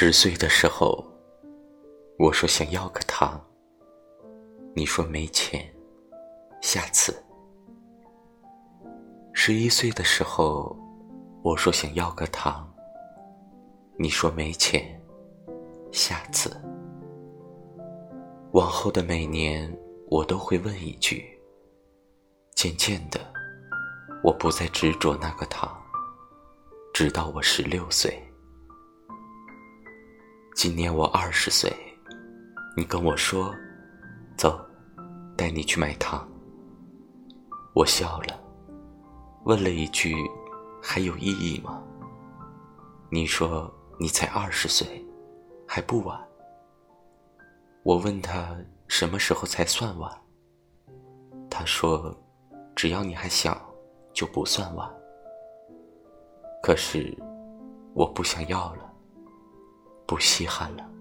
十岁的时候，我说想要个糖，你说没钱，下次。十一岁的时候，我说想要个糖，你说没钱，下次。往后的每年，我都会问一句。渐渐的，我不再执着那个糖，直到我十六岁。今年我二十岁，你跟我说：“走，带你去买糖。”我笑了，问了一句：“还有意义吗？”你说：“你才二十岁，还不晚。”我问他什么时候才算晚，他说：“只要你还小，就不算晚。”可是，我不想要了。不稀罕了。